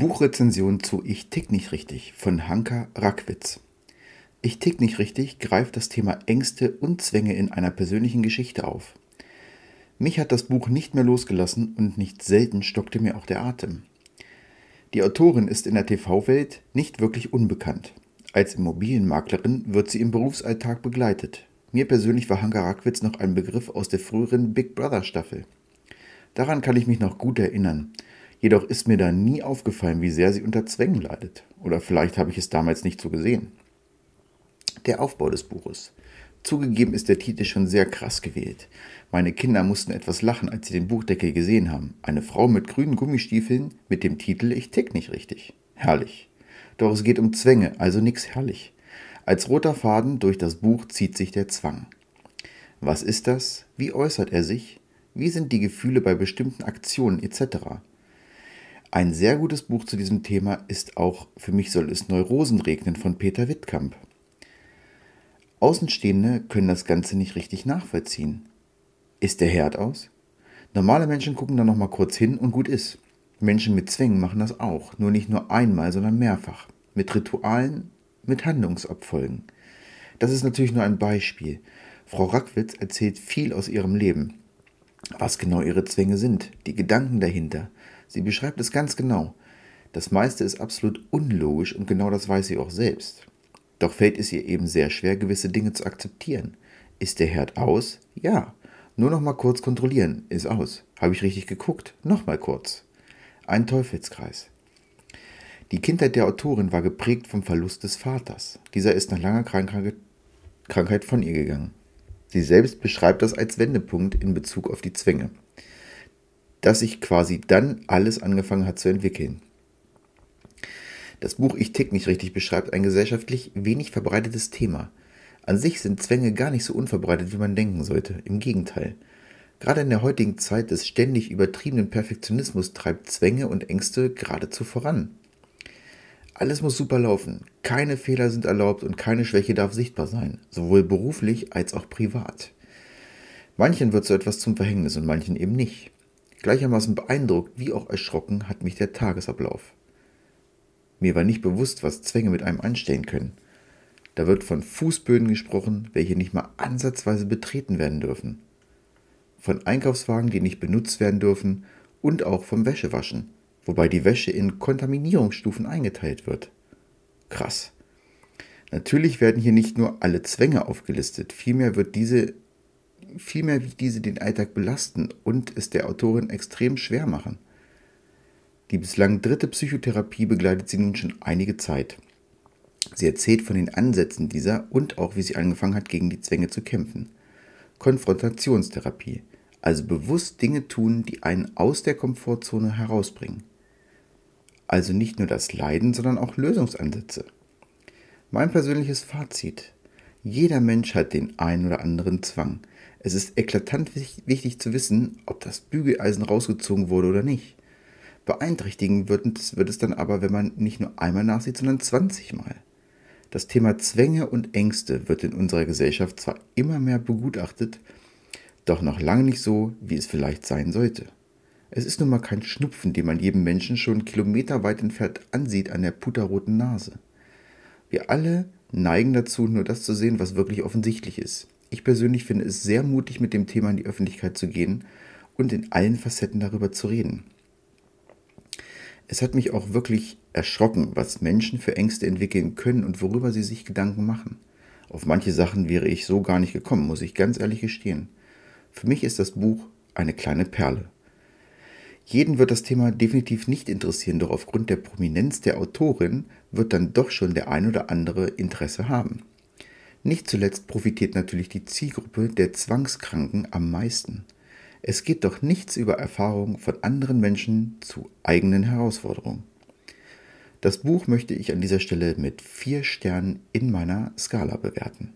Buchrezension zu Ich tick nicht richtig von Hanka Rackwitz. Ich tick nicht richtig greift das Thema Ängste und Zwänge in einer persönlichen Geschichte auf. Mich hat das Buch nicht mehr losgelassen und nicht selten stockte mir auch der Atem. Die Autorin ist in der TV-Welt nicht wirklich unbekannt. Als Immobilienmaklerin wird sie im Berufsalltag begleitet. Mir persönlich war Hanka Rackwitz noch ein Begriff aus der früheren Big Brother Staffel. Daran kann ich mich noch gut erinnern. Jedoch ist mir da nie aufgefallen, wie sehr sie unter Zwängen leidet. Oder vielleicht habe ich es damals nicht so gesehen. Der Aufbau des Buches. Zugegeben ist der Titel schon sehr krass gewählt. Meine Kinder mussten etwas lachen, als sie den Buchdeckel gesehen haben. Eine Frau mit grünen Gummistiefeln mit dem Titel Ich tick nicht richtig. Herrlich. Doch es geht um Zwänge, also nix herrlich. Als roter Faden durch das Buch zieht sich der Zwang. Was ist das? Wie äußert er sich? Wie sind die Gefühle bei bestimmten Aktionen etc.? Ein sehr gutes Buch zu diesem Thema ist auch Für mich soll es Neurosen regnen von Peter Wittkamp. Außenstehende können das Ganze nicht richtig nachvollziehen. Ist der Herd aus? Normale Menschen gucken da nochmal kurz hin und gut ist. Menschen mit Zwängen machen das auch, nur nicht nur einmal, sondern mehrfach. Mit Ritualen, mit Handlungsabfolgen. Das ist natürlich nur ein Beispiel. Frau Rackwitz erzählt viel aus ihrem Leben. Was genau ihre Zwänge sind, die Gedanken dahinter, Sie beschreibt es ganz genau. Das meiste ist absolut unlogisch und genau das weiß sie auch selbst. Doch fällt es ihr eben sehr schwer, gewisse Dinge zu akzeptieren. Ist der Herd aus? Ja. Nur noch mal kurz kontrollieren. Ist aus. Habe ich richtig geguckt? Noch mal kurz. Ein Teufelskreis. Die Kindheit der Autorin war geprägt vom Verlust des Vaters. Dieser ist nach langer Krankheit von ihr gegangen. Sie selbst beschreibt das als Wendepunkt in Bezug auf die Zwänge dass sich quasi dann alles angefangen hat zu entwickeln. Das Buch Ich tick nicht richtig beschreibt ein gesellschaftlich wenig verbreitetes Thema. An sich sind Zwänge gar nicht so unverbreitet, wie man denken sollte. Im Gegenteil. Gerade in der heutigen Zeit des ständig übertriebenen Perfektionismus treibt Zwänge und Ängste geradezu voran. Alles muss super laufen, keine Fehler sind erlaubt und keine Schwäche darf sichtbar sein, sowohl beruflich als auch privat. Manchen wird so etwas zum Verhängnis und manchen eben nicht. Gleichermaßen beeindruckt wie auch erschrocken hat mich der Tagesablauf. Mir war nicht bewusst, was Zwänge mit einem anstellen können. Da wird von Fußböden gesprochen, welche nicht mal ansatzweise betreten werden dürfen. Von Einkaufswagen, die nicht benutzt werden dürfen und auch vom Wäschewaschen, wobei die Wäsche in Kontaminierungsstufen eingeteilt wird. Krass. Natürlich werden hier nicht nur alle Zwänge aufgelistet, vielmehr wird diese vielmehr wie diese den Alltag belasten und es der Autorin extrem schwer machen. Die bislang dritte Psychotherapie begleitet sie nun schon einige Zeit. Sie erzählt von den Ansätzen dieser und auch wie sie angefangen hat, gegen die Zwänge zu kämpfen. Konfrontationstherapie, also bewusst Dinge tun, die einen aus der Komfortzone herausbringen. Also nicht nur das Leiden, sondern auch Lösungsansätze. Mein persönliches Fazit. Jeder Mensch hat den einen oder anderen Zwang. Es ist eklatant wichtig zu wissen, ob das Bügeleisen rausgezogen wurde oder nicht. Beeinträchtigen wird es, wird es dann aber, wenn man nicht nur einmal nachsieht, sondern 20 Mal. Das Thema Zwänge und Ängste wird in unserer Gesellschaft zwar immer mehr begutachtet, doch noch lange nicht so, wie es vielleicht sein sollte. Es ist nun mal kein Schnupfen, den man jedem Menschen schon kilometerweit entfernt ansieht an der putterroten Nase. Wir alle neigen dazu, nur das zu sehen, was wirklich offensichtlich ist. Ich persönlich finde es sehr mutig, mit dem Thema in die Öffentlichkeit zu gehen und in allen Facetten darüber zu reden. Es hat mich auch wirklich erschrocken, was Menschen für Ängste entwickeln können und worüber sie sich Gedanken machen. Auf manche Sachen wäre ich so gar nicht gekommen, muss ich ganz ehrlich gestehen. Für mich ist das Buch eine kleine Perle. Jeden wird das Thema definitiv nicht interessieren, doch aufgrund der Prominenz der Autorin wird dann doch schon der ein oder andere Interesse haben. Nicht zuletzt profitiert natürlich die Zielgruppe der Zwangskranken am meisten. Es geht doch nichts über Erfahrungen von anderen Menschen zu eigenen Herausforderungen. Das Buch möchte ich an dieser Stelle mit vier Sternen in meiner Skala bewerten.